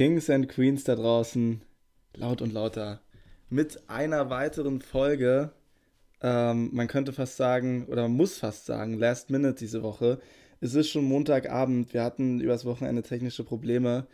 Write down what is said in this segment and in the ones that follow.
Kings and Queens da draußen, laut und lauter, mit einer weiteren Folge. Ähm, man könnte fast sagen, oder man muss fast sagen, Last Minute diese Woche. Es ist schon Montagabend. Wir hatten übers Wochenende technische Probleme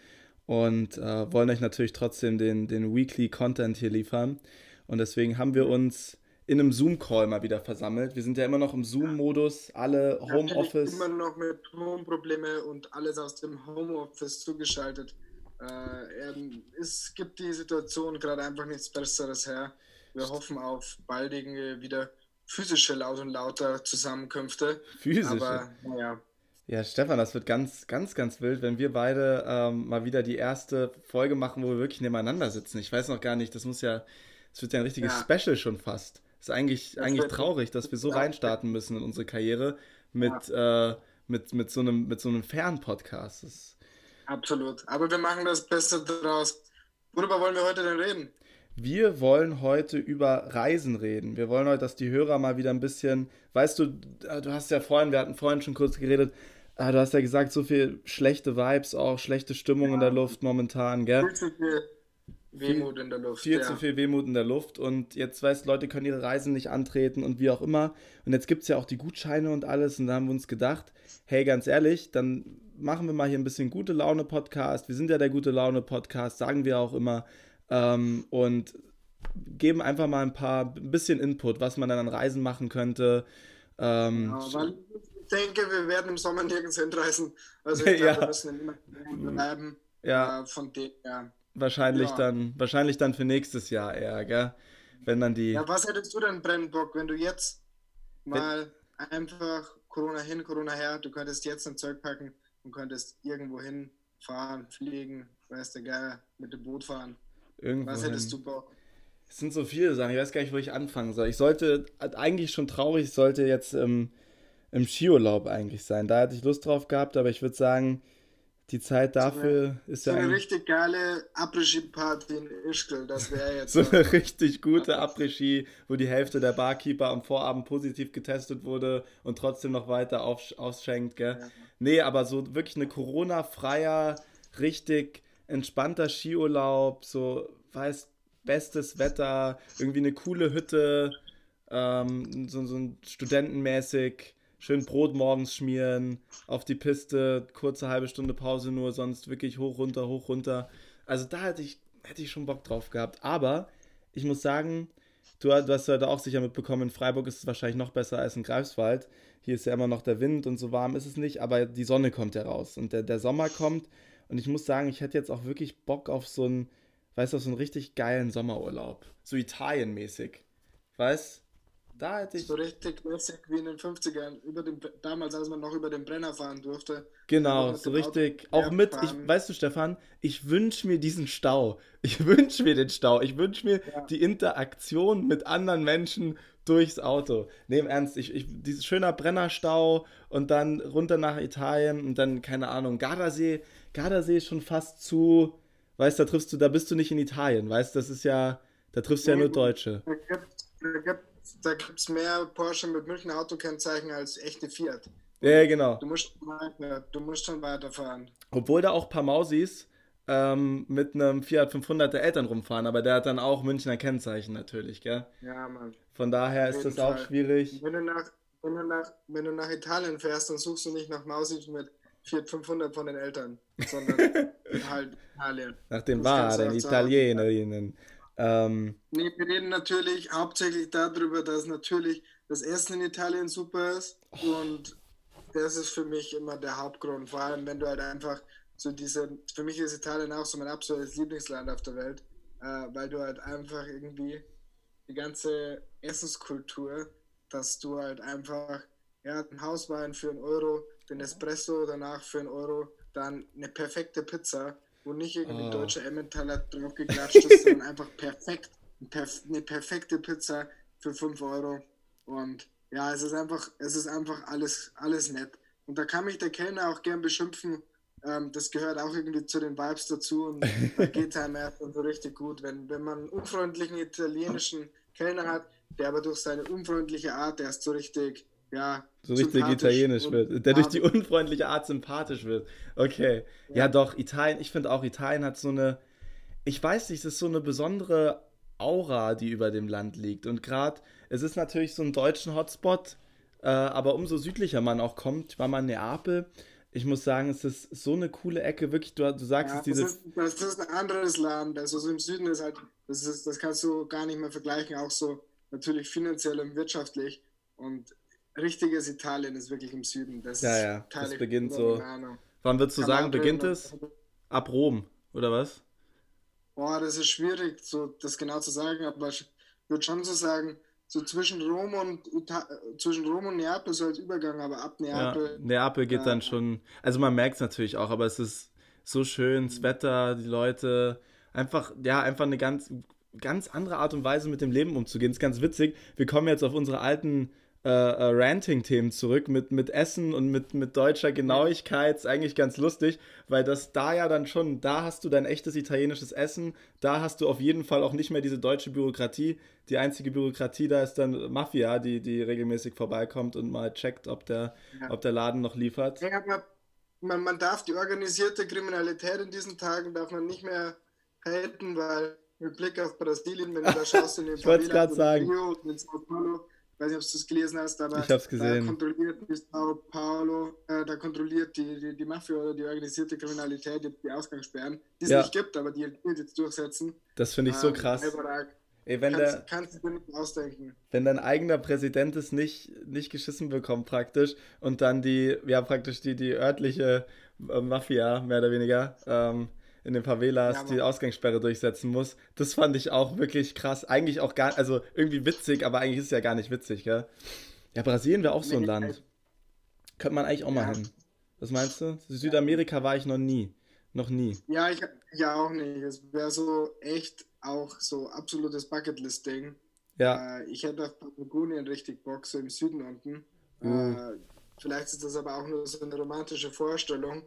und äh, wollen euch natürlich trotzdem den, den Weekly Content hier liefern. Und deswegen haben wir uns in einem Zoom-Call mal wieder versammelt. Wir sind ja immer noch im Zoom-Modus, alle Homeoffice. Immer noch mit Home-Probleme und alles aus dem Homeoffice zugeschaltet. Äh, es gibt die Situation gerade einfach nichts Besseres her. Wir hoffen auf baldige wieder physische Laut und lauter Zusammenkünfte. Physische? Aber naja. Ja, Stefan, das wird ganz, ganz, ganz wild, wenn wir beide ähm, mal wieder die erste Folge machen, wo wir wirklich nebeneinander sitzen. Ich weiß noch gar nicht, das muss ja, das wird ja ein richtiges ja. Special schon fast. Ist eigentlich, eigentlich traurig, dass wir so reinstarten müssen in unsere Karriere mit, ja. äh, mit, mit so einem, mit so einem Fernpodcast. Absolut. Aber wir machen das Beste draus. Worüber wollen wir heute denn reden? Wir wollen heute über Reisen reden. Wir wollen heute, dass die Hörer mal wieder ein bisschen, weißt du, äh, du hast ja vorhin, wir hatten vorhin schon kurz geredet, äh, du hast ja gesagt, so viel schlechte Vibes auch, schlechte Stimmung ja. in der Luft momentan, gell? Viel zu viel Wehmut in der Luft. Viel ja. zu viel Wehmut in der Luft und jetzt weißt Leute können ihre Reisen nicht antreten und wie auch immer. Und jetzt gibt es ja auch die Gutscheine und alles und da haben wir uns gedacht, hey, ganz ehrlich, dann machen wir mal hier ein bisschen gute Laune Podcast. Wir sind ja der gute Laune Podcast, sagen wir auch immer. Ähm, und geben einfach mal ein paar, ein bisschen Input, was man dann an Reisen machen könnte. Ähm, ja, weil ich denke, wir werden im Sommer nirgends hinreisen. Also ich glaube, ja. wir müssen immer bleiben. Ja. Äh, von dem her. Wahrscheinlich ja. dann, wahrscheinlich dann für nächstes Jahr eher, gell? Wenn dann die. Ja, was hättest du denn brennen Bock, wenn du jetzt mal wenn... einfach Corona hin, Corona her, du könntest jetzt ein Zeug packen und könntest irgendwo hinfahren, fliegen, weißt du, geil, mit dem Boot fahren. Irgendwo Was hättest hin. du Bock? Es sind so viele Sachen, ich weiß gar nicht, wo ich anfangen soll. Ich sollte, eigentlich schon traurig, ich sollte jetzt im, im Skiurlaub eigentlich sein. Da hätte ich Lust drauf gehabt, aber ich würde sagen, die Zeit dafür so ist ja. So eine richtig geile Après-Ski-Party in Ischgl, das wäre jetzt. so eine richtig gute Après-Ski, wo die Hälfte der Barkeeper am Vorabend positiv getestet wurde und trotzdem noch weiter auf, ausschenkt, gell? Ja. Nee, aber so wirklich eine Corona-freier, richtig entspannter Skiurlaub, so, weiß, bestes Wetter, irgendwie eine coole Hütte, ähm, so, so ein studentenmäßig, schön Brot morgens schmieren, auf die Piste, kurze halbe Stunde Pause nur, sonst wirklich hoch, runter, hoch, runter. Also da hätte ich, hätte ich schon Bock drauf gehabt. Aber ich muss sagen, du, du hast heute auch sicher mitbekommen, in Freiburg ist es wahrscheinlich noch besser als in Greifswald. Hier ist ja immer noch der Wind und so warm ist es nicht, aber die Sonne kommt ja raus und der, der Sommer kommt. Und ich muss sagen, ich hätte jetzt auch wirklich Bock auf so einen, weißt du, so einen richtig geilen Sommerurlaub. So Italien-mäßig. Weißt da hätte ich. So richtig mäßig wie in den 50ern, über den, damals, als man noch über den Brenner fahren durfte. Genau, so richtig. Auto auch mit, ich, weißt du, Stefan, ich wünsche mir diesen Stau. Ich wünsche mir den Stau. Ich wünsche mir ja. die Interaktion mit anderen Menschen durchs Auto. Nee, im Ernst, ich, ich, dieses schöner Brennerstau und dann runter nach Italien und dann, keine Ahnung, Gardasee. Gardasee ist schon fast zu, weißt du, da triffst du, da bist du nicht in Italien, weißt du, das ist ja, da triffst du ja nur Deutsche. Da gibt da gibt's mehr Porsche mit Münchner Autokennzeichen als echte Fiat. Ja, genau. Du musst, du musst schon weiterfahren. Obwohl da auch ein paar Mausis ähm, mit einem Fiat 500 der Eltern rumfahren, aber der hat dann auch Münchner Kennzeichen natürlich, gell? Ja, Mann. Von daher ist das Fall. auch schwierig. Wenn du, nach, wenn, du nach, wenn du nach Italien fährst, dann suchst du nicht nach Mausis mit Fiat 500 von den Eltern, sondern halt Italien. Nach den wahren Italienerinnen. Ähm, nee, wir reden natürlich hauptsächlich darüber, dass natürlich das Essen in Italien super ist oh. und das ist für mich immer der Hauptgrund. Vor allem, wenn du halt einfach so diese, für mich ist Italien auch so mein absolutes Lieblingsland auf der Welt, äh, weil du halt einfach irgendwie die ganze Essenskultur, dass du halt einfach, ja, ein Hauswein für einen Euro, den Espresso danach für einen Euro, dann eine perfekte Pizza, wo nicht irgendwie oh. deutsche Emmentaler drauf geklatscht ist, sondern einfach perfekt, eine perfekte Pizza für 5 Euro. Und ja, es ist einfach, es ist einfach alles, alles nett. Und da kann mich der Kellner auch gern beschimpfen, ähm, das gehört auch irgendwie zu den Vibes dazu und da geht es einem erst so richtig gut, wenn, wenn man einen unfreundlichen italienischen Kellner hat, der aber durch seine unfreundliche Art erst so richtig ja. So richtig italienisch wird. Der durch die unfreundliche Art sympathisch wird. Okay. Ja, ja doch, Italien, ich finde auch, Italien hat so eine, ich weiß nicht, es ist so eine besondere Aura, die über dem Land liegt. Und gerade, es ist natürlich so ein deutschen Hotspot, äh, aber umso südlicher man auch kommt, ich war mal in Neapel, ich muss sagen, es ist so eine coole Ecke, wirklich, du, du sagst ja, es diese... Das ist, das ist ein anderes Land, also so im Süden ist halt, das, ist, das kannst du gar nicht mehr vergleichen, auch so natürlich finanziell und wirtschaftlich und richtiges Italien ist wirklich im Süden. Das ja, ja, das beginnt so... Wann würdest du sagen, beginnt es? Ab Rom, oder was? Boah, das ist schwierig, so das genau zu sagen, aber ich würde schon so sagen, so zwischen Rom und Ita zwischen Rom und Neapel so als Übergang, aber ab Neapel. Ja, Neapel geht ja. dann schon. Also man merkt es natürlich auch, aber es ist so schön, das Wetter, die Leute, einfach, ja, einfach eine ganz, ganz andere Art und Weise mit dem Leben umzugehen. Das ist ganz witzig. Wir kommen jetzt auf unsere alten äh, äh, Ranting-Themen zurück mit, mit Essen und mit, mit deutscher Genauigkeit. Ist eigentlich ganz lustig, weil das da ja dann schon, da hast du dein echtes italienisches Essen, da hast du auf jeden Fall auch nicht mehr diese deutsche Bürokratie. Die einzige Bürokratie da ist dann Mafia, die, die regelmäßig vorbeikommt und mal checkt, ob der, ja. ob der Laden noch liefert. Ja, aber man, man darf die organisierte Kriminalität in diesen Tagen darf man nicht mehr halten, weil mit Blick auf Brasilien, wenn du da schaust in den ich gerade sagen. in Sao Paulo, weiß nicht, ob du es gelesen hast, aber ich hab's gesehen. da kontrolliert Sao Paulo, äh, da kontrolliert die, die, die, Mafia oder die organisierte Kriminalität jetzt die Ausgangssperren, die es ja. nicht gibt, aber die jetzt durchsetzen. Das finde ich so ähm, krass. Ey, wenn kannst, der, kannst du dir nicht ausdenken. Wenn dein eigener Präsident es nicht, nicht geschissen bekommt, praktisch, und dann die, ja, praktisch die, die örtliche äh, Mafia, mehr oder weniger, ähm, in den Favelas ja, die Ausgangssperre durchsetzen muss. Das fand ich auch wirklich krass. Eigentlich auch gar, also irgendwie witzig, aber eigentlich ist es ja gar nicht witzig, gell? Ja, Brasilien wäre auch so ein Land. Könnte man eigentlich auch mal hin. Was meinst du? Südamerika war ich noch nie. Noch nie. Ja, ich ja auch nicht. Es wäre so echt auch so absolutes Bucketlist-Ding. Ja. Äh, ich hätte auf Patagonien richtig Bock, so im Süden unten. Uh. Äh, vielleicht ist das aber auch nur so eine romantische Vorstellung,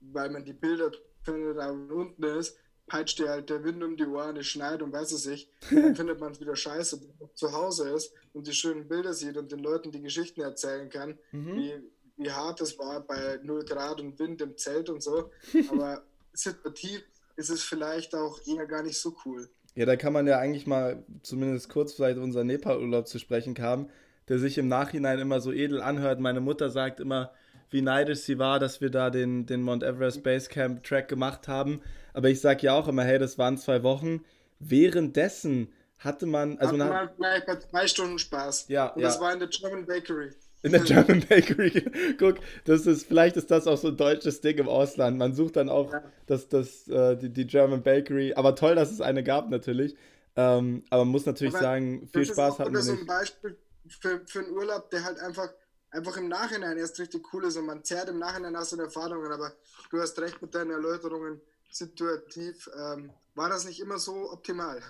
weil man die Bilder er da unten ist, peitscht dir halt der Wind um die Ohren, es schneit und weiß es nicht. Dann findet man es wieder scheiße, wenn man zu Hause ist und die schönen Bilder sieht und den Leuten die Geschichten erzählen kann, mhm. wie, wie hart es war bei 0 Grad und Wind im Zelt und so. Aber situativ ist es vielleicht auch eher gar nicht so cool. Ja, da kann man ja eigentlich mal zumindest kurz vielleicht unser Nepal-Urlaub zu sprechen haben, der sich im Nachhinein immer so edel anhört. Meine Mutter sagt immer, wie neidisch sie war, dass wir da den, den Mount Everest Basecamp Track gemacht haben. Aber ich sage ja auch immer, hey, das waren zwei Wochen. Währenddessen hatte man. Also Hat man gleich bei zwei Stunden Spaß. Ja. Und das war in der German Bakery. In der German Bakery. Guck, das ist, vielleicht ist das auch so ein deutsches Ding im Ausland. Man sucht dann auch ja. das, das, äh, die, die German Bakery. Aber toll, dass es eine gab, natürlich. Ähm, aber man muss natürlich aber sagen, viel Spaß hatten wir nicht. Das ist so ein Beispiel für, für einen Urlaub, der halt einfach einfach im Nachhinein erst richtig cool ist und man zerrt im Nachhinein aus den Erfahrungen, aber du hast recht mit deinen Erläuterungen, situativ ähm, war das nicht immer so optimal.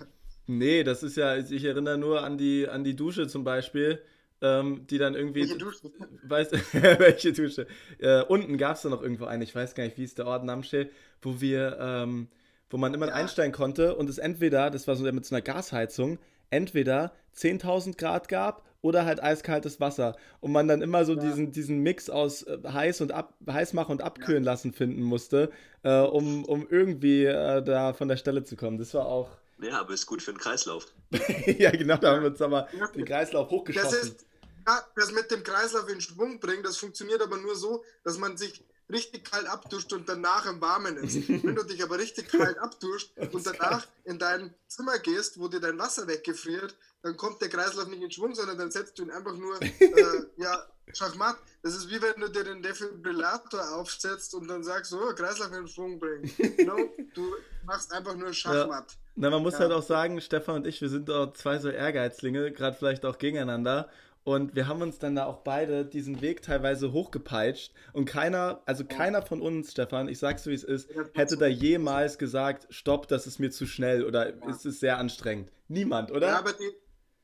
Nee, das ist ja, ich erinnere nur an die, an die Dusche zum Beispiel, ähm, die dann irgendwie. Welche Dusche? Weiß, welche Dusche? Äh, unten gab es da noch irgendwo eine, ich weiß gar nicht, wie ist der Ort Namsche, wo wir, ähm, wo man immer ja. einsteigen konnte und es entweder, das war so mit so einer Gasheizung, entweder 10.000 Grad gab oder halt eiskaltes Wasser und man dann immer so ja. diesen, diesen Mix aus äh, heiß und ab, heiß machen und abkühlen ja. lassen finden musste, äh, um, um irgendwie äh, da von der Stelle zu kommen. Das war auch. Ja, aber ist gut für den Kreislauf. ja, genau, da haben wir uns aber den Kreislauf hochgeschossen. Das, ist, ja, das mit dem Kreislauf in Schwung bringen, das funktioniert aber nur so, dass man sich richtig kalt abduscht und danach im Warmen ist. Wenn du dich aber richtig kalt abduscht und danach in dein Zimmer gehst, wo dir dein Wasser weggefriert, dann kommt der Kreislauf nicht in Schwung, sondern dann setzt du ihn einfach nur, äh, ja, Schachmatt. Das ist wie wenn du dir den Defibrillator aufsetzt und dann sagst, so, oh, Kreislauf in Schwung bringen. No, du machst einfach nur Schachmatt. Ja. Na, man muss ja. halt auch sagen, Stefan und ich, wir sind auch zwei so Ehrgeizlinge, gerade vielleicht auch gegeneinander. Und wir haben uns dann da auch beide diesen Weg teilweise hochgepeitscht. Und keiner, also keiner von uns, Stefan, ich sag's so wie es ist, hätte da jemals gesagt, stopp, das ist mir zu schnell oder ja. es ist sehr anstrengend. Niemand, oder? Ja, aber die,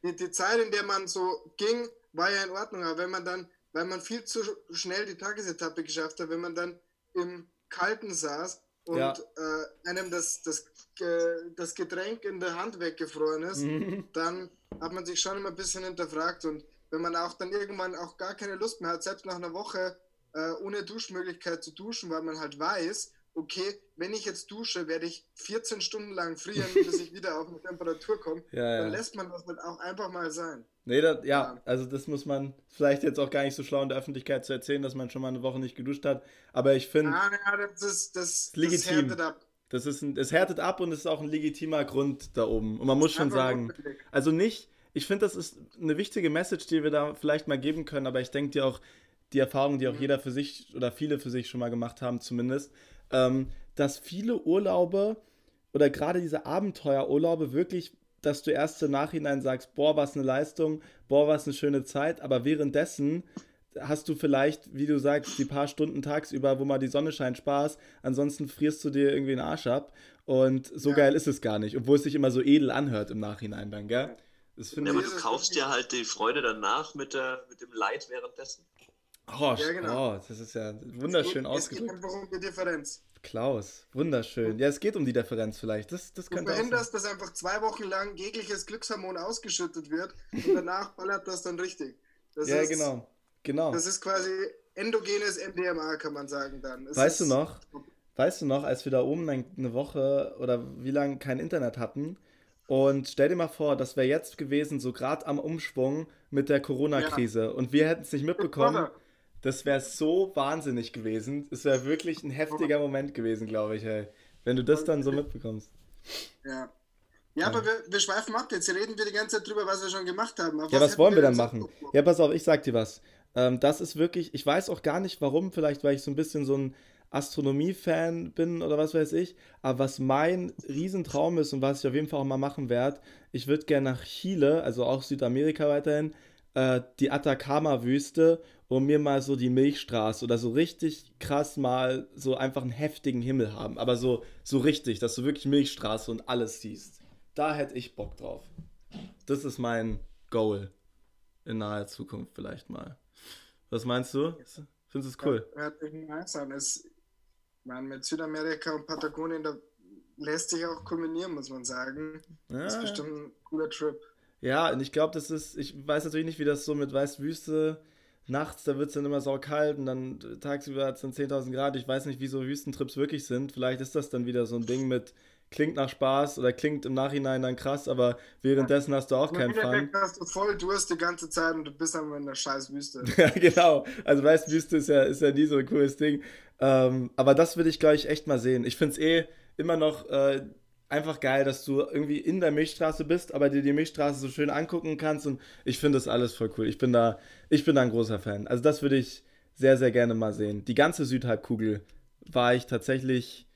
die, die Zeit, in der man so ging, war ja in Ordnung. Aber wenn man dann, weil man viel zu schnell die Tagesetappe geschafft hat, wenn man dann im Kalten saß und ja. äh, einem das, das, äh, das Getränk in der Hand weggefroren ist, mhm. dann hat man sich schon immer ein bisschen hinterfragt und wenn man auch dann irgendwann auch gar keine Lust mehr hat, selbst nach einer Woche äh, ohne Duschmöglichkeit zu duschen, weil man halt weiß, okay, wenn ich jetzt dusche, werde ich 14 Stunden lang frieren, bis ich wieder auf eine Temperatur komme. Ja, dann lässt man das halt auch einfach mal sein. Nee, das, ja, ja, also das muss man vielleicht jetzt auch gar nicht so schlau in der Öffentlichkeit zu erzählen, dass man schon mal eine Woche nicht geduscht hat. Aber ich finde. Ah, ja, das ist das, legitim. Das härtet ab. Das ist ein, es härtet ab und es ist auch ein legitimer Grund da oben. Und man muss schon sagen, also nicht, ich finde, das ist eine wichtige Message, die wir da vielleicht mal geben können, aber ich denke dir auch, die Erfahrung, die auch jeder für sich oder viele für sich schon mal gemacht haben, zumindest, ähm, dass viele Urlaube oder gerade diese Abenteuerurlaube wirklich, dass du erst im Nachhinein sagst, boah, was eine Leistung, boah, was eine schöne Zeit, aber währenddessen hast du vielleicht, wie du sagst, die paar Stunden tagsüber, wo mal die Sonne scheint, Spaß. Ansonsten frierst du dir irgendwie den Arsch ab. Und so ja. geil ist es gar nicht, obwohl es sich immer so edel anhört im Nachhinein dann, gell? Das ja, aber du kaufst dir halt die Freude danach mit, der, mit dem Leid währenddessen. Oh, ja, genau. oh, das ist ja wunderschön ausgedrückt. Es geht einfach um die Differenz. Klaus, wunderschön. Ja, es geht um die Differenz vielleicht. Das, das du verhinderst, dass einfach zwei Wochen lang jegliches Glückshormon ausgeschüttet wird und danach ballert das dann richtig. Das ja, ist, genau. genau. Das ist quasi endogenes MDMA, kann man sagen dann. Es weißt du noch, weißt du noch, als wir da oben eine Woche oder wie lange kein Internet hatten und stell dir mal vor, das wäre jetzt gewesen, so gerade am Umschwung mit der Corona-Krise ja. und wir hätten es nicht mitbekommen. Das wäre so wahnsinnig gewesen. Es wäre wirklich ein heftiger Moment gewesen, glaube ich, ey. Wenn du das dann so mitbekommst. Ja. Ja, aber wir, wir schweifen ab jetzt. Reden wir die ganze Zeit drüber, was wir schon gemacht haben. Aber ja, was, was wollen wir dann machen? Ja, pass auf, ich sag dir was. Ähm, das ist wirklich, ich weiß auch gar nicht warum, vielleicht weil ich so ein bisschen so ein Astronomie-Fan bin oder was weiß ich. Aber was mein Riesentraum ist und was ich auf jeden Fall auch mal machen werde, ich würde gerne nach Chile, also auch Südamerika weiterhin, äh, die Atacama-Wüste und mir mal so die Milchstraße oder so richtig krass mal so einfach einen heftigen Himmel haben. Aber so, so richtig, dass du wirklich Milchstraße und alles siehst. Da hätte ich Bock drauf. Das ist mein Goal in naher Zukunft vielleicht mal. Was meinst du? Findest du es cool? Ja, hört sich nice an. Es, man, mit Südamerika und Patagonien, da lässt sich auch kombinieren, muss man sagen. Ja, das ist bestimmt ein cooler Trip. Ja, und ich glaube, das ist, ich weiß natürlich nicht, wie das so mit Weißwüste nachts, da wird es dann immer saukalt und dann tagsüber hat es dann 10.000 Grad. Ich weiß nicht, wie so Wüstentrips wirklich sind. Vielleicht ist das dann wieder so ein Ding mit, klingt nach Spaß oder klingt im Nachhinein dann krass, aber währenddessen hast du auch keinen Fun. hast du voll Durst die ganze Zeit und du bist dann in der scheiß Wüste. ja, genau. Also weißt, Wüste ist ja, ist ja nie so ein cooles Ding. Ähm, aber das würde ich, glaube ich, echt mal sehen. Ich finde es eh immer noch äh, einfach geil, dass du irgendwie in der Milchstraße bist, aber dir die Milchstraße so schön angucken kannst und ich finde das alles voll cool. Ich bin da, ich bin da ein großer Fan. Also das würde ich sehr, sehr gerne mal sehen. Die ganze Südhalbkugel war ich tatsächlich,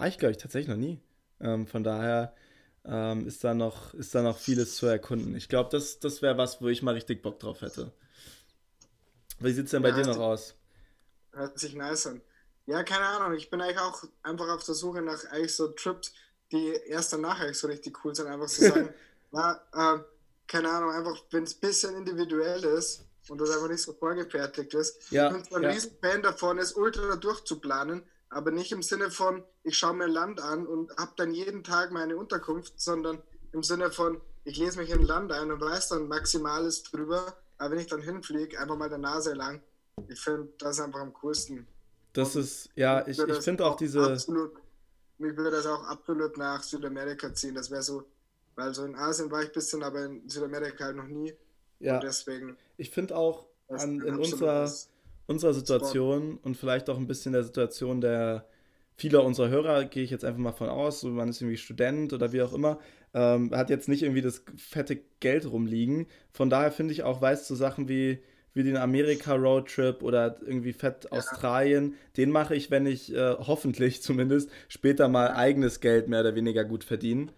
war ich glaube ich tatsächlich noch nie. Ähm, von daher ähm, ist, da noch, ist da noch vieles zu erkunden. Ich glaube, das, das wäre was, wo ich mal richtig Bock drauf hätte. Wie sieht es denn bei ja, dir noch aus? Hört sich nice an. Ja, keine Ahnung. Ich bin eigentlich auch einfach auf der Suche nach eigentlich so Trips, die erst danach eigentlich so richtig cool sind, einfach zu sagen, na, äh, keine Ahnung, einfach, wenn es ein bisschen individuell ist und das einfach nicht so vorgefertigt ist. Ja, ich bin zwar ein ja. riesen Fan davon, es ultra durchzuplanen, aber nicht im Sinne von, ich schaue mir ein Land an und habe dann jeden Tag meine Unterkunft, sondern im Sinne von, ich lese mich in ein Land ein und weiß dann Maximales drüber, aber wenn ich dann hinfliege, einfach mal der Nase lang. Ich finde, das ist einfach am coolsten. Das und ist, ja, ich, ich finde auch diese. Absolut mich würde das auch absolut nach Südamerika ziehen. Das wäre so, weil so in Asien war ich ein bisschen, aber in Südamerika halt noch nie. Ja. Und deswegen. Ich finde auch an, in unserer, unserer Situation und vielleicht auch ein bisschen der Situation der vieler unserer Hörer, gehe ich jetzt einfach mal von aus, so man ist irgendwie Student oder wie auch immer, ähm, hat jetzt nicht irgendwie das fette Geld rumliegen. Von daher finde ich auch, weißt du, so Sachen wie wie den Amerika-Roadtrip oder irgendwie fett ja. Australien. Den mache ich, wenn ich äh, hoffentlich zumindest später mal eigenes Geld mehr oder weniger gut verdiene.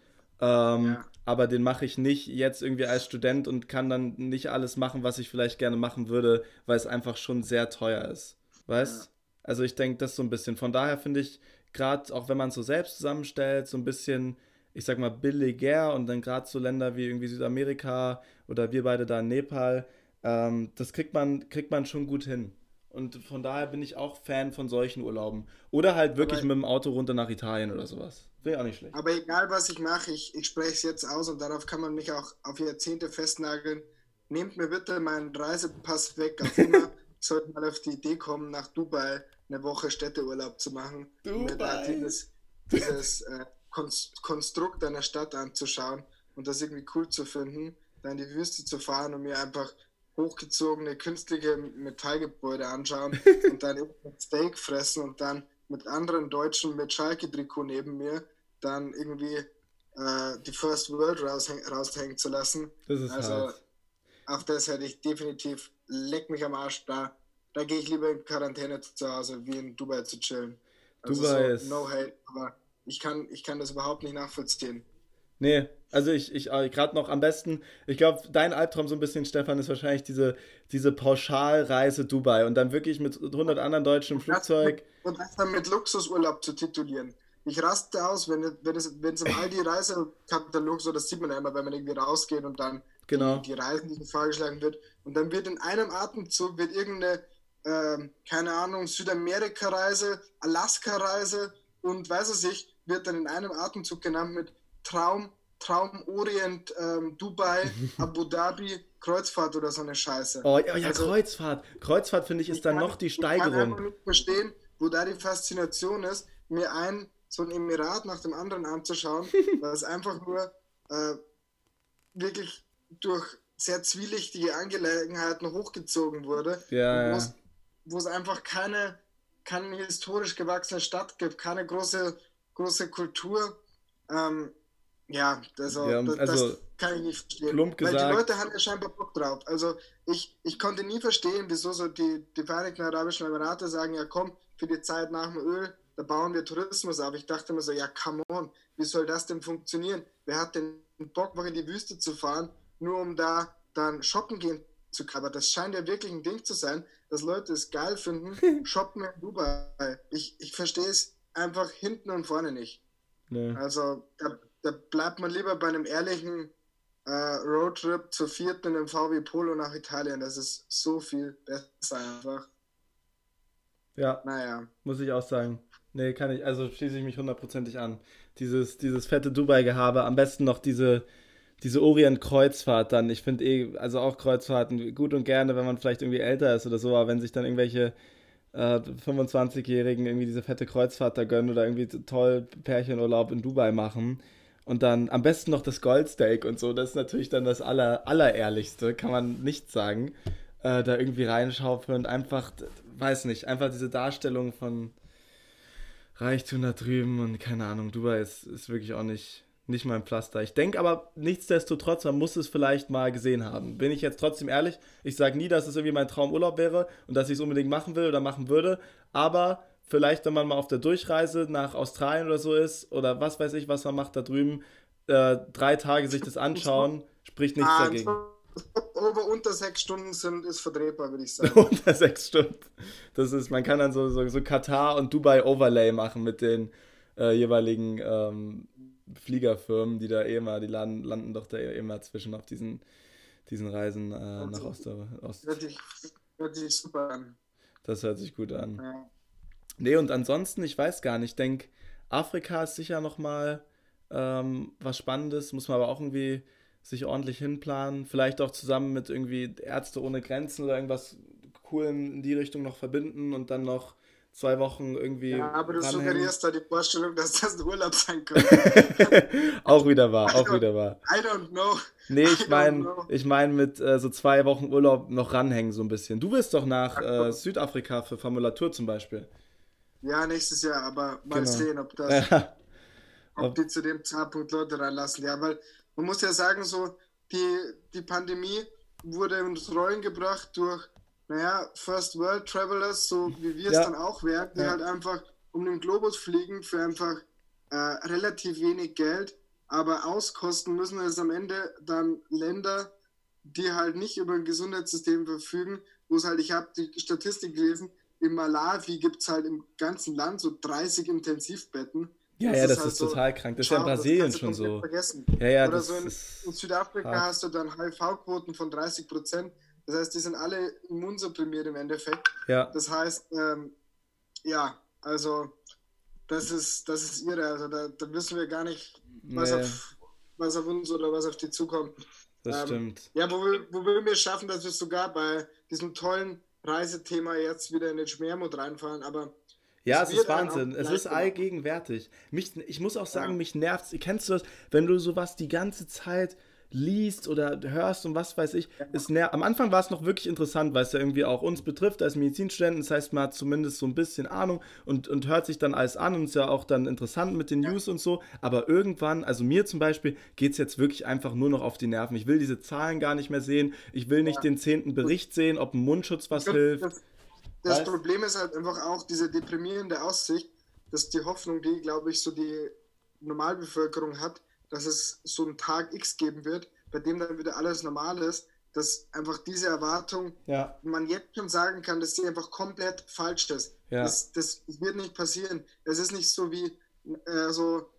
Ähm, ja. Aber den mache ich nicht jetzt irgendwie als Student und kann dann nicht alles machen, was ich vielleicht gerne machen würde, weil es einfach schon sehr teuer ist. Weißt? Ja. Also ich denke das so ein bisschen. Von daher finde ich, gerade auch wenn man es so selbst zusammenstellt, so ein bisschen, ich sag mal, billiger und dann gerade so Länder wie irgendwie Südamerika oder wir beide da in Nepal, ähm, das kriegt man, kriegt man schon gut hin. Und von daher bin ich auch Fan von solchen Urlauben. Oder halt wirklich aber, mit dem Auto runter nach Italien oder sowas. Wäre auch nicht schlecht. Aber egal, was ich mache, ich, ich spreche es jetzt aus und darauf kann man mich auch auf Jahrzehnte festnageln. nehmt mir bitte meinen Reisepass weg. Auf immer sollte mal auf die Idee kommen, nach Dubai eine Woche Städteurlaub zu machen. Dubai. Dieses, dieses äh, Konstrukt einer Stadt anzuschauen und das irgendwie cool zu finden, dann in die Wüste zu fahren und mir einfach hochgezogene künstliche Metallgebäude anschauen und dann Steak fressen und dann mit anderen Deutschen mit Schalke-Trikot neben mir dann irgendwie äh, die First World raushäng raushängen zu lassen. Das ist also hart. auf das hätte ich definitiv leck mich am Arsch da. Da gehe ich lieber in Quarantäne zu Hause, wie in Dubai zu chillen. Also Dubai so, ist. No hate, aber ich kann, ich kann das überhaupt nicht nachvollziehen. Nee, also ich, ich äh, gerade noch am besten, ich glaube, dein Albtraum so ein bisschen, Stefan, ist wahrscheinlich diese, diese Pauschalreise Dubai und dann wirklich mit 100 anderen Deutschen im Flugzeug. Und das dann mit Luxusurlaub zu titulieren. Ich raste aus, wenn, wenn es, wenn es im Aldi Reisekatalog so, das sieht man ja immer, wenn man irgendwie rausgeht und dann genau. die, die Reisen, die vorgeschlagen wird. Und dann wird in einem Atemzug wird irgendeine, äh, keine Ahnung, Südamerika-Reise, Alaska-Reise und weiß es nicht, wird dann in einem Atemzug genannt mit Traum, Traum Orient, ähm, Dubai, Abu Dhabi, Kreuzfahrt oder so eine Scheiße. Oh ja, ja also, Kreuzfahrt. Kreuzfahrt finde ich ist dann noch die Steigerung. Ich kann nicht verstehen, wo da die Faszination ist, mir ein so ein Emirat nach dem anderen anzuschauen, weil es einfach nur äh, wirklich durch sehr zwielichtige Angelegenheiten hochgezogen wurde. Ja, wo es einfach keine, keine historisch gewachsene Stadt gibt, keine große, große Kultur. Ähm, ja, also, ja, also das kann ich nicht verstehen. Plump gesagt, Weil die Leute haben ja scheinbar Bock drauf. Also ich, ich konnte nie verstehen, wieso so die, die Vereinigten Arabischen Emirate sagen, ja komm, für die Zeit nach dem Öl, da bauen wir Tourismus auf. Ich dachte mir so, ja come on, wie soll das denn funktionieren? Wer hat denn Bock, mal in die Wüste zu fahren, nur um da dann shoppen gehen zu können? Aber das scheint ja wirklich ein Ding zu sein, dass Leute es geil finden, shoppen in Dubai. Ich, ich verstehe es einfach hinten und vorne nicht. Nee. Also da, da bleibt man lieber bei einem ehrlichen äh, Roadtrip zu vierten in einem VW Polo nach Italien. Das ist so viel besser einfach. Ja. Naja. Muss ich auch sagen. Nee, kann ich, also schließe ich mich hundertprozentig an. Dieses, dieses fette Dubai-Gehabe, am besten noch diese, diese Orient-Kreuzfahrt dann. Ich finde eh, also auch Kreuzfahrten gut und gerne, wenn man vielleicht irgendwie älter ist oder so, aber wenn sich dann irgendwelche äh, 25-Jährigen irgendwie diese fette Kreuzfahrt da gönnen oder irgendwie toll Pärchenurlaub in Dubai machen, und dann am besten noch das Goldsteak und so. Das ist natürlich dann das aller, allerehrlichste, kann man nicht sagen. Äh, da irgendwie reinschaufeln und einfach, weiß nicht, einfach diese Darstellung von Reichtum da drüben und keine Ahnung, Dubai ist, ist wirklich auch nicht, nicht mein Pflaster. Ich denke aber nichtsdestotrotz, man muss es vielleicht mal gesehen haben. Bin ich jetzt trotzdem ehrlich, ich sage nie, dass es irgendwie mein Traumurlaub wäre und dass ich es unbedingt machen will oder machen würde, aber vielleicht, wenn man mal auf der Durchreise nach Australien oder so ist oder was weiß ich, was man macht da drüben, äh, drei Tage sich das anschauen, spricht nichts ah, dagegen. Over unter sechs Stunden sind, ist verdrehbar, würde ich sagen. unter sechs Stunden. Das ist, man kann dann so, so, so Katar und Dubai Overlay machen mit den äh, jeweiligen ähm, Fliegerfirmen, die da eh immer, die landen, landen doch da eh immer zwischen auf diesen, diesen Reisen äh, nach Ost. Ost. Hört sich, hört sich super an. Das hört sich gut an. Ja. Nee, und ansonsten, ich weiß gar nicht, ich denke, Afrika ist sicher nochmal ähm, was Spannendes, muss man aber auch irgendwie sich ordentlich hinplanen. Vielleicht auch zusammen mit irgendwie Ärzte ohne Grenzen oder irgendwas Coolen in die Richtung noch verbinden und dann noch zwei Wochen irgendwie. Ja, aber du suggerierst da die Vorstellung, dass das ein Urlaub sein könnte. auch wieder wahr, auch wieder wahr. I don't know. Nee, ich meine ich mein mit äh, so zwei Wochen Urlaub noch ranhängen so ein bisschen. Du willst doch nach äh, Südafrika für Formulatur zum Beispiel. Ja, nächstes Jahr, aber mal genau. sehen, ob das, ob die zu dem Zeitpunkt Leute reinlassen. Ja, weil man muss ja sagen, so die, die Pandemie wurde ins Rollen gebracht durch, naja, First World Travelers, so wie wir es ja. dann auch werden, die ja. halt einfach um den Globus fliegen für einfach äh, relativ wenig Geld, aber auskosten müssen es am Ende dann Länder, die halt nicht über ein Gesundheitssystem verfügen, wo es halt, ich habe die Statistik gelesen, in Malawi gibt es halt im ganzen Land so 30 Intensivbetten. Ja, das ja, das ist, halt ist so, total krank. Das ist ja in Brasilien schon so. Vergessen. Ja, ja, Oder so in, in Südafrika hart. hast du dann HIV-Quoten von 30 Prozent. Das heißt, die sind alle immunsupprimiert im Endeffekt. Ja. Das heißt, ähm, ja, also das ist, das ist irre. Also da, da wissen wir gar nicht, was, nee. auf, was auf uns oder was auf die zukommt. Das ähm, stimmt. Ja, wo wo wir es schaffen, dass wir sogar bei diesem tollen Reisethema jetzt wieder in den Schmermut reinfallen, aber ja, es, es ist Wahnsinn. Es ist allgegenwärtig. Mich, ich muss auch sagen, ja. mich nervt Kennst du das, wenn du sowas die ganze Zeit liest oder hörst und was weiß ich, ist näher. Am Anfang war es noch wirklich interessant, weil es ja irgendwie auch uns betrifft als Medizinstudenten. Das heißt, man hat zumindest so ein bisschen Ahnung und, und hört sich dann alles an und ist ja auch dann interessant mit den News und so. Aber irgendwann, also mir zum Beispiel, geht es jetzt wirklich einfach nur noch auf die Nerven. Ich will diese Zahlen gar nicht mehr sehen. Ich will nicht ja. den zehnten Bericht sehen, ob ein Mundschutz was das, hilft. Das, das Problem ist halt einfach auch diese deprimierende Aussicht, dass die Hoffnung, die, glaube ich, so die Normalbevölkerung hat, dass es so einen Tag X geben wird, bei dem dann wieder alles normal ist, dass einfach diese Erwartung, ja. man jetzt schon sagen kann, dass die einfach komplett falsch ist. Ja. Das, das wird nicht passieren. Es ist nicht so wie äh, so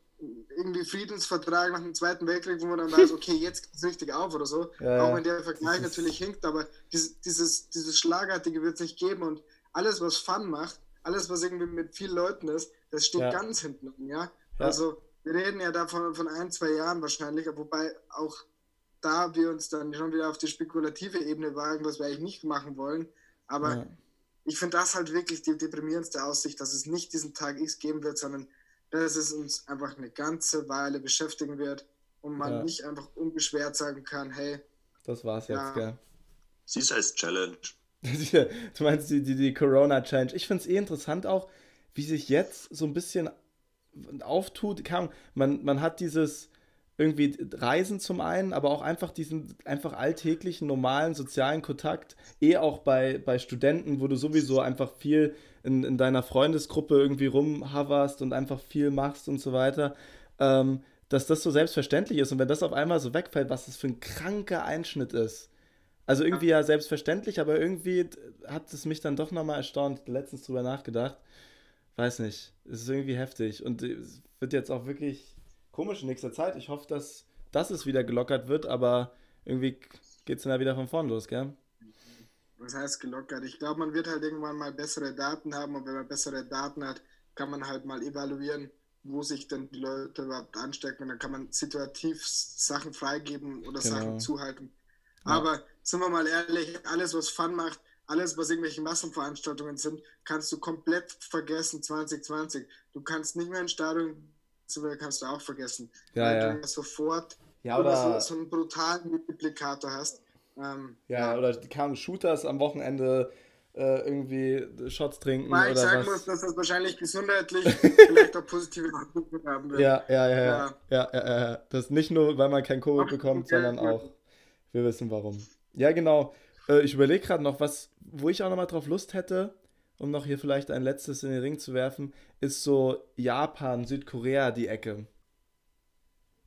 irgendwie Friedensvertrag nach dem Zweiten Weltkrieg, wo man dann weiß, okay, jetzt geht es richtig auf oder so. Ja, Auch wenn der Vergleich natürlich hinkt, aber dieses, dieses, dieses Schlagartige wird es nicht geben und alles, was Fun macht, alles, was irgendwie mit vielen Leuten ist, das steht ganz hinten. Ja? Also wir reden ja davon von ein, zwei Jahren wahrscheinlich, wobei auch da wir uns dann schon wieder auf die spekulative Ebene wagen, was wir eigentlich nicht machen wollen. Aber ja. ich finde das halt wirklich die deprimierendste Aussicht, dass es nicht diesen Tag X geben wird, sondern dass es uns einfach eine ganze Weile beschäftigen wird und man ja. nicht einfach unbeschwert sagen kann, hey. Das war's ja, jetzt, gell? Sieh's als Challenge. du meinst die, die, die Corona-Challenge. Ich finde es eh interessant auch, wie sich jetzt so ein bisschen auftut. Man, man hat dieses irgendwie Reisen zum einen, aber auch einfach diesen einfach alltäglichen, normalen sozialen Kontakt, eh auch bei, bei Studenten, wo du sowieso einfach viel in, in deiner Freundesgruppe irgendwie rumhoverst und einfach viel machst und so weiter, ähm, dass das so selbstverständlich ist. Und wenn das auf einmal so wegfällt, was das für ein kranker Einschnitt ist. Also irgendwie ja selbstverständlich, aber irgendwie hat es mich dann doch nochmal erstaunt, letztens drüber nachgedacht. Weiß nicht, es ist irgendwie heftig und es wird jetzt auch wirklich komisch in nächster Zeit. Ich hoffe, dass, dass es wieder gelockert wird, aber irgendwie geht es dann ja wieder von vorn los, gell? Was heißt gelockert? Ich glaube, man wird halt irgendwann mal bessere Daten haben und wenn man bessere Daten hat, kann man halt mal evaluieren, wo sich denn die Leute überhaupt anstecken und dann kann man situativ Sachen freigeben oder genau. Sachen zuhalten. Ja. Aber sind wir mal ehrlich, alles was Fun macht, alles was irgendwelche Massenveranstaltungen sind, kannst du komplett vergessen 2020. Du kannst nicht mehr in Stadion kannst du auch vergessen. Ja, weil ja. du sofort ja, oder so, so, einen brutalen Multiplikator hast. Ähm, ja, ja, oder die kamen Shooters am Wochenende äh, irgendwie Shots trinken. Weil ich sagen was. muss, dass das wahrscheinlich gesundheitlich vielleicht auch positive Auswirkungen haben wird. Ja, ja, ja, ja. ja. ja, ja, Das nicht nur, weil man kein Covid bekommt, sondern auch, wir wissen warum. Ja, genau. Äh, ich überlege gerade noch, was, wo ich auch nochmal drauf Lust hätte um noch hier vielleicht ein letztes in den Ring zu werfen, ist so Japan, Südkorea die Ecke.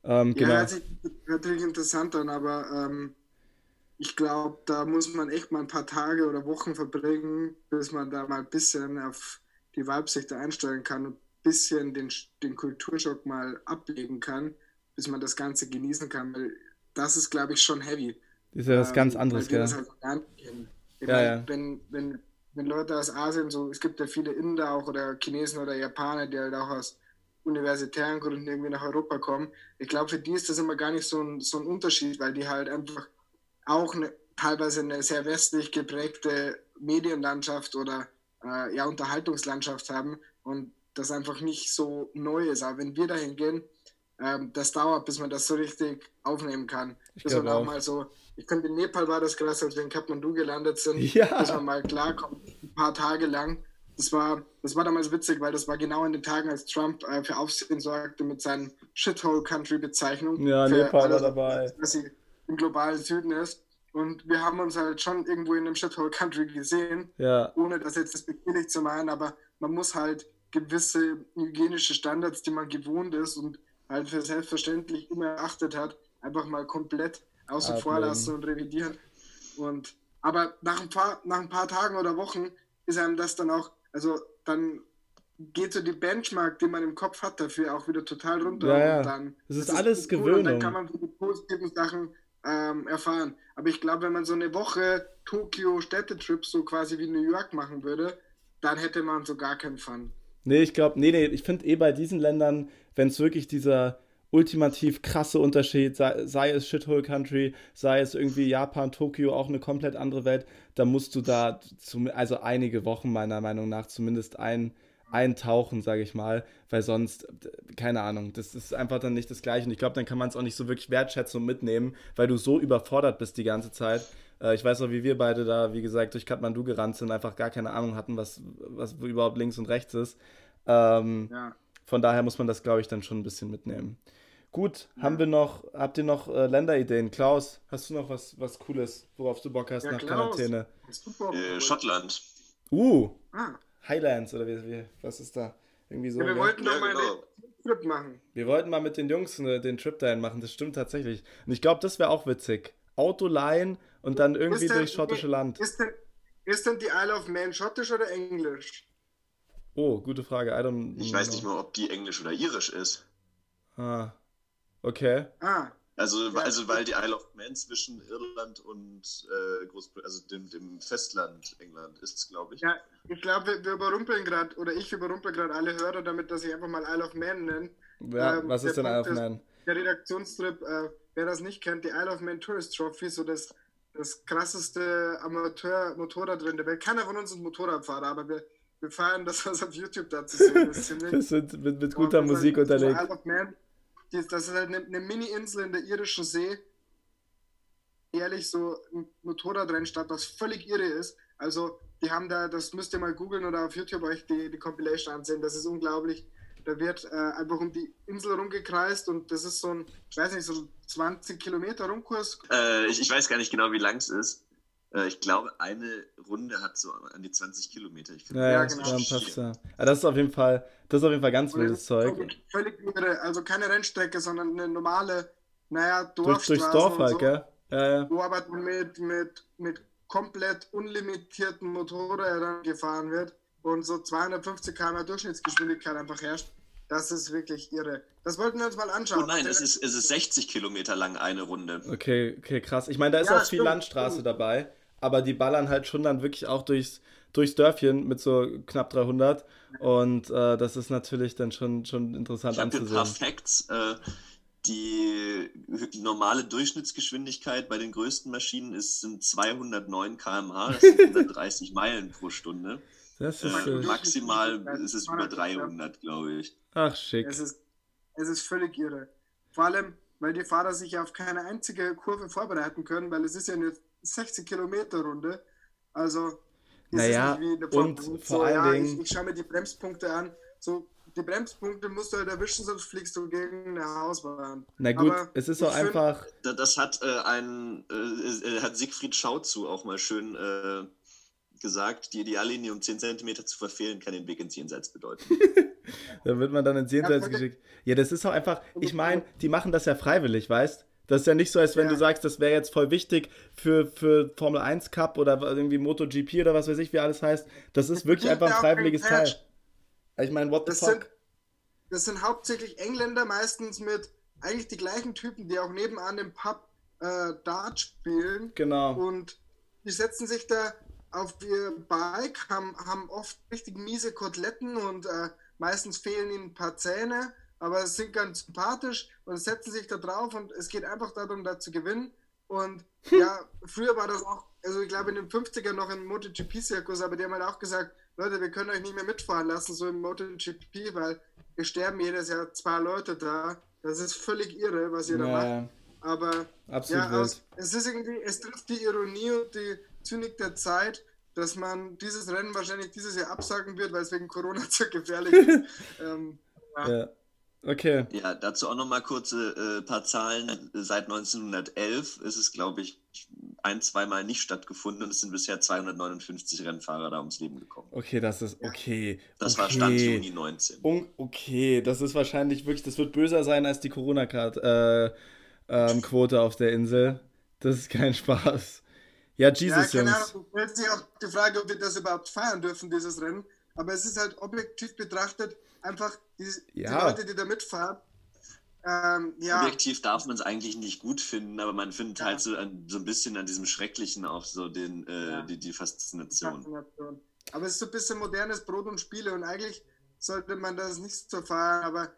Ähm, genau. Ja, hört sich natürlich interessant an, aber ähm, ich glaube, da muss man echt mal ein paar Tage oder Wochen verbringen, bis man da mal ein bisschen auf die Weibsichte einstellen kann und ein bisschen den, den Kulturschock mal ablegen kann, bis man das Ganze genießen kann. Weil das ist, glaube ich, schon heavy. Das ist ja was ähm, ganz anderes, gell? Halt ja, meine, ja. Wenn, wenn wenn Leute aus Asien, so es gibt ja viele Inder auch oder Chinesen oder Japaner, die halt auch aus universitären Gründen irgendwie nach Europa kommen. Ich glaube, für die ist das immer gar nicht so ein, so ein Unterschied, weil die halt einfach auch eine, teilweise eine sehr westlich geprägte Medienlandschaft oder äh, ja, Unterhaltungslandschaft haben und das einfach nicht so neu ist. Aber wenn wir dahin gehen, ähm, das dauert, bis man das so richtig aufnehmen kann. Ich bis man auch, auch mal so ich finde, in Nepal war das krass, als wir in Kathmandu gelandet sind, ja. dass man mal klarkommt, ein paar Tage lang. Das war, das war damals witzig, weil das war genau in den Tagen, als Trump äh, für Aufsehen sorgte mit seinen Shithole-Country-Bezeichnungen. Ja, Nepal war dabei. Dass sie im globalen Süden ist. Und wir haben uns halt schon irgendwo in einem Shithole-Country gesehen, ja. ohne das jetzt respektierlich zu meinen, aber man muss halt gewisse hygienische Standards, die man gewohnt ist und halt für selbstverständlich immer erachtet hat, einfach mal komplett außen vor lassen und revidieren. Und, aber nach ein, paar, nach ein paar Tagen oder Wochen ist einem das dann auch, also dann geht so die Benchmark, die man im Kopf hat, dafür auch wieder total runter. Ja, ja. Und dann, das ist das alles ist Gewöhnung. Und dann kann man die positiven Sachen ähm, erfahren. Aber ich glaube, wenn man so eine Woche Tokio-Städtetrip so quasi wie New York machen würde, dann hätte man so gar keinen Fun. Nee, ich glaube, nee, nee, ich finde eh bei diesen Ländern, wenn es wirklich dieser ultimativ krasse Unterschied, sei, sei, es Shithole Country, sei es irgendwie Japan, Tokio, auch eine komplett andere Welt, da musst du da, zum, also einige Wochen meiner Meinung nach zumindest ein, eintauchen, sage ich mal, weil sonst, keine Ahnung, das ist einfach dann nicht das Gleiche. Und ich glaube, dann kann man es auch nicht so wirklich wertschätzen und mitnehmen, weil du so überfordert bist die ganze Zeit. Äh, ich weiß auch, wie wir beide da, wie gesagt, durch Kathmandu gerannt sind, einfach gar keine Ahnung hatten, was, was überhaupt links und rechts ist. Ähm, ja. Von daher muss man das, glaube ich, dann schon ein bisschen mitnehmen. Gut, ja. haben wir noch, habt ihr noch äh, Länderideen? Klaus, hast du noch was, was Cooles, worauf du Bock hast ja, nach Klaus. Quarantäne? Äh, Schottland. Uh, ah. Highlands oder wie, wie, was ist da? Irgendwie so. Ja, wir wollten doch mal genau. den Trip machen. Wir wollten mal mit den Jungs ne, den Trip dahin machen, das stimmt tatsächlich. Und ich glaube, das wäre auch witzig. Auto leihen und dann irgendwie denn, durchs schottische Land. Ist denn, ist denn die Isle of Man schottisch oder englisch? Oh, gute Frage. I don't ich weiß nicht mal, ob die englisch oder irisch ist. Ah, Okay. Ah. Also, ja. also weil die Isle of Man zwischen Irland und äh, Großbritannien, also dem, dem Festland England ist, glaube ich. Ja, ich glaube, wir, wir, überrumpeln gerade, oder ich überrumpel gerade alle Hörer damit, dass ich einfach mal Isle of Man nenne. Ja, ähm, was ist denn Isle of Man? Der Redaktionstrip, äh, wer das nicht kennt, die Isle of Man Tourist Trophy, so das, das krasseste Amateur-Motorradrennen der Welt. Keiner von uns ist Motorradfahrer, aber wir, wir feiern das, was auf YouTube dazu sehen ist. wir sind mit, mit guter Musik unterlegt. Isle of Man das ist halt eine, eine Mini-Insel in der irischen See. Ehrlich, so ein Motorradrennstadt, was völlig irre ist. Also, die haben da, das müsst ihr mal googeln oder auf YouTube euch die, die Compilation ansehen. Das ist unglaublich. Da wird äh, einfach um die Insel rumgekreist und das ist so ein, ich weiß nicht, so ein 20 Kilometer Rumkurs. Äh, ich, ich, weiß gar nicht genau, wie lang es ist. Äh, ich glaube, eine Runde hat so an die 20 Kilometer. Ich ja, ja, genau. Dann passt ja. Aber das ist auf jeden Fall, das ist auf jeden Fall ganz wildes Zeug. Völlig irre, also keine Rennstrecke, sondern eine normale, naja, Dorfstraße. Durch, durchs Dorf halt, so, gell? Ja, ja. Wo aber mit, mit, mit komplett unlimitierten Motorrädern gefahren wird und so 250 km Durchschnittsgeschwindigkeit einfach herrscht. Das ist wirklich irre. Das wollten wir uns mal anschauen. Oh nein, es ist, es ist 60 Kilometer lang eine Runde. Okay, okay, krass. Ich meine, da ist ja, auch viel stimmt, Landstraße stimmt. dabei aber die ballern halt schon dann wirklich auch durchs, durchs Dörfchen mit so knapp 300 und äh, das ist natürlich dann schon, schon interessant ich anzusehen. Ein paar Facts. Äh, die normale Durchschnittsgeschwindigkeit bei den größten Maschinen ist, sind 209 km/h, das sind 130 Meilen pro Stunde. Das ist, äh, maximal ist es über 300, glaube ich. Ach, schick. Es ist, es ist völlig irre. Vor allem, weil die Fahrer sich auf keine einzige Kurve vorbereiten können, weil es ist ja eine 60 Kilometer Runde. Also naja, und vor so, allen ja, Dingen... Ich, ich schaue mir die Bremspunkte an. So, die Bremspunkte musst du halt erwischen, sonst fliegst du gegen eine Hauswand. Na gut, Aber es ist so einfach... Das hat äh, ein, äh, hat Siegfried Schauzu auch mal schön äh, gesagt, die Ideallinie um 10 cm zu verfehlen, kann den Weg ins Jenseits bedeuten. da wird man dann ins Jenseits geschickt. Ja, das ist auch einfach, ich meine, die machen das ja freiwillig, weißt das ist ja nicht so, als wenn ja. du sagst, das wäre jetzt voll wichtig für, für Formel 1 Cup oder irgendwie MotoGP oder was weiß ich, wie alles heißt. Das ist wirklich einfach ein freiwilliges Teil. Ich meine, what the das fuck? Sind, das sind hauptsächlich Engländer, meistens mit eigentlich die gleichen Typen, die auch nebenan im Pub äh, Dart spielen. Genau. Und die setzen sich da auf ihr Bike, haben, haben oft richtig miese Koteletten und äh, meistens fehlen ihnen ein paar Zähne aber sind ganz sympathisch und setzen sich da drauf und es geht einfach darum, da zu gewinnen. Und hm. ja, früher war das auch, also ich glaube in den 50ern noch im MotoGP-Zirkus, aber die haben halt auch gesagt, Leute, wir können euch nicht mehr mitfahren lassen, so im MotoGP, weil wir sterben jedes Jahr zwei Leute da. Das ist völlig irre, was ihr naja. da macht. Aber Absolut ja, aus, es ist irgendwie, es trifft die Ironie und die Zynik der Zeit, dass man dieses Rennen wahrscheinlich dieses Jahr absagen wird, weil es wegen Corona zu gefährlich ist. ähm, ja. ja. Okay. Ja, dazu auch nochmal kurze äh, paar Zahlen. Seit 1911 ist es, glaube ich, ein, zweimal nicht stattgefunden und es sind bisher 259 Rennfahrer da ums Leben gekommen. Okay, das ist okay. Das okay. war Stand Juni 19. Okay, das ist wahrscheinlich wirklich, das wird böser sein als die Corona-Quote äh, ähm, auf der Insel. Das ist kein Spaß. Ja, Jesus, ja, Jungs. Ahnung, stellt sich auch die Frage, ob wir das überhaupt feiern dürfen, dieses Rennen. Aber es ist halt objektiv betrachtet einfach die, ja. die Leute, die da mitfahren. Ähm, ja. Objektiv darf man es eigentlich nicht gut finden, aber man findet ja. halt so, an, so ein bisschen an diesem Schrecklichen auch so den, äh, ja. die, die Faszination. Faszination. Aber es ist so ein bisschen modernes Brot und Spiele und eigentlich sollte man das nicht so feiern, aber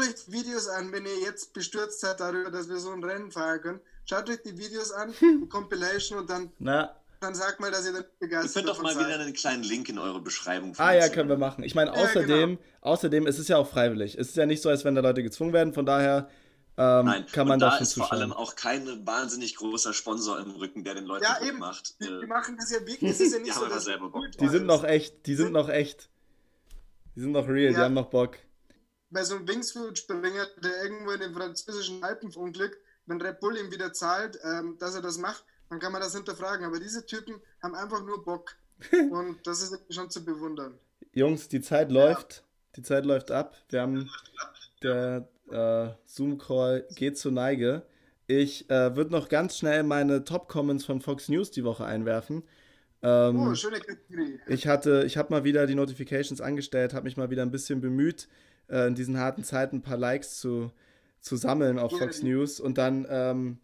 euch Videos an, wenn ihr jetzt bestürzt seid darüber, dass wir so ein Rennen fahren können. Schaut euch die Videos an, die Compilation und dann, Na. Dann sagt mal, dass ihr dann begeistert seid. Ihr könnt doch mal wieder einen kleinen Link in eure Beschreibung Ah ja, können wir machen. Ich meine, außerdem, ja, genau. außerdem ist es ja auch freiwillig. Es ist ja nicht so, als wenn da Leute gezwungen werden. Von daher ähm, Nein, kann man und da ist zuschauen. vor allem auch kein wahnsinnig großer Sponsor im Rücken, der den Leuten ja, eben. macht. Die, die, machen das ja wirklich. Das ist ja nicht die so, haben dass selber Bock. Die sind noch echt. Die sind noch echt. Die sind noch real. Ja. Die haben noch Bock. Bei so einem Wingsfield-Springer, der irgendwo in den französischen Alpen verunglückt, wenn Red Bull ihm wieder zahlt, ähm, dass er das macht, dann kann man das hinterfragen. Aber diese Typen haben einfach nur Bock. Und das ist schon zu bewundern. Jungs, die Zeit läuft. Die Zeit läuft ab. Wir haben der äh, Zoom-Call geht zur Neige. Ich äh, würde noch ganz schnell meine Top-Comments von Fox News die Woche einwerfen. Ähm, oh, schöne Kategorie. Ich hatte, ich habe mal wieder die Notifications angestellt, habe mich mal wieder ein bisschen bemüht, äh, in diesen harten Zeiten ein paar Likes zu, zu sammeln auf Fox News. Und dann ähm,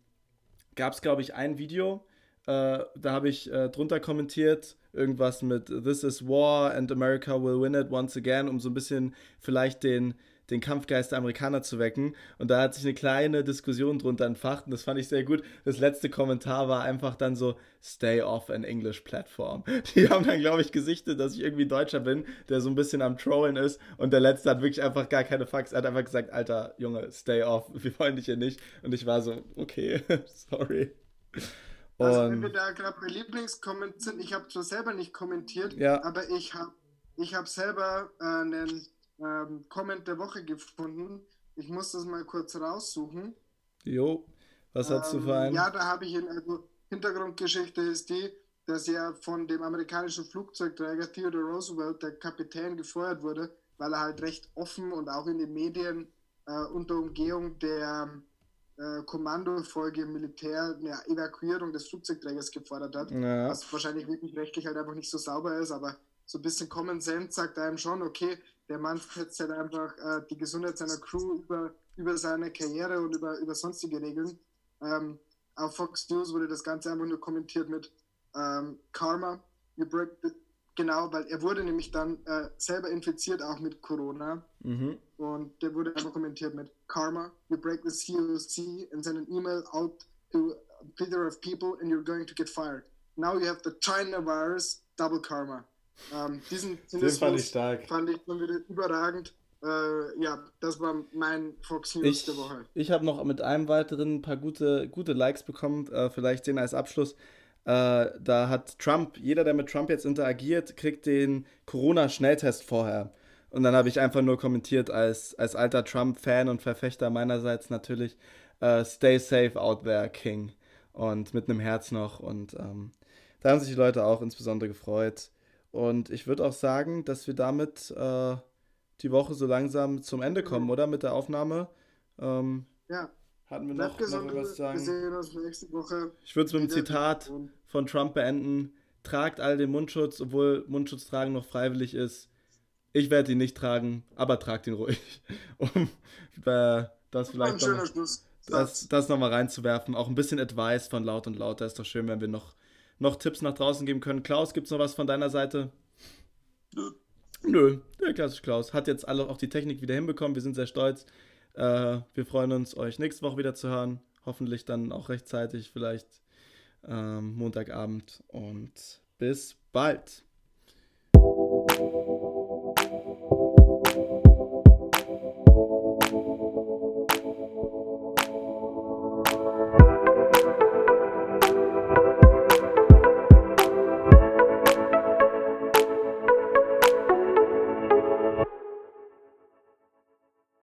gab es, glaube ich, ein Video, äh, da habe ich äh, drunter kommentiert, irgendwas mit This is War and America will win it once again, um so ein bisschen vielleicht den den Kampfgeist der Amerikaner zu wecken. Und da hat sich eine kleine Diskussion drunter entfacht und das fand ich sehr gut. Das letzte Kommentar war einfach dann so, stay off an English platform. Die haben dann, glaube ich, gesichtet, dass ich irgendwie Deutscher bin, der so ein bisschen am Trollen ist. Und der letzte hat wirklich einfach gar keine Fax. Er hat einfach gesagt, Alter, Junge, stay off, wir wollen dich hier nicht. Und ich war so, okay, sorry. Also wenn wir da gerade bei Lieblingscomments sind, ich habe zwar selber nicht kommentiert, ja. aber ich habe ich hab selber äh, einen ähm, Comment der Woche gefunden. Ich muss das mal kurz raussuchen. Jo, was hast ähm, du für einen? Ja, da habe ich in, also Hintergrundgeschichte ist die, dass ja von dem amerikanischen Flugzeugträger Theodore Roosevelt der Kapitän gefeuert wurde, weil er halt recht offen und auch in den Medien äh, unter Umgehung der äh, Kommandofolge im Militär eine Evakuierung des Flugzeugträgers gefordert hat, ja. was wahrscheinlich wirklich rechtlich halt einfach nicht so sauber ist, aber so ein bisschen Common Sense sagt einem schon, okay, der Mann setzt halt einfach äh, die Gesundheit seiner Crew über, über seine Karriere und über, über sonstige Regeln. Ähm, auf Fox News wurde das Ganze einfach nur kommentiert mit ähm, Karma. You break the, genau, weil er wurde nämlich dann äh, selber infiziert, auch mit Corona. Mhm. Und der wurde einfach kommentiert mit Karma. You break the COC and send an email out to a plethora of people and you're going to get fired. Now you have the China virus, double karma. Ähm, diesen Den fand ich stark. Fand ich schon wieder überragend. Äh, ja, das war mein Fox News ich, der Woche. Ich habe noch mit einem weiteren ein paar gute, gute Likes bekommen. Äh, vielleicht den als Abschluss. Äh, da hat Trump, jeder, der mit Trump jetzt interagiert, kriegt den Corona-Schnelltest vorher. Und dann habe ich einfach nur kommentiert als, als alter Trump-Fan und Verfechter meinerseits natürlich, uh, stay safe out there, King. Und mit einem Herz noch. Und ähm, da haben sich die Leute auch insbesondere gefreut. Und ich würde auch sagen, dass wir damit äh, die Woche so langsam zum Ende kommen, mhm. oder? Mit der Aufnahme. Ähm, ja. Hatten wir noch, gesund, noch was sagen? Wir sehen uns nächste Woche. Ich würde es mit einem Zitat von Trump beenden. Tragt alle den Mundschutz, obwohl Mundschutz tragen noch freiwillig ist. Ich werde ihn nicht tragen, aber tragt ihn ruhig. um äh, das vielleicht das, das nochmal reinzuwerfen. Auch ein bisschen Advice von laut und laut. Da ist doch schön, wenn wir noch noch Tipps nach draußen geben können. Klaus, gibt es noch was von deiner Seite? Nö. Nö, der klassische Klaus. Hat jetzt alle auch die Technik wieder hinbekommen. Wir sind sehr stolz. Äh, wir freuen uns, euch nächste Woche wieder zu hören. Hoffentlich dann auch rechtzeitig, vielleicht ähm, Montagabend. Und bis bald.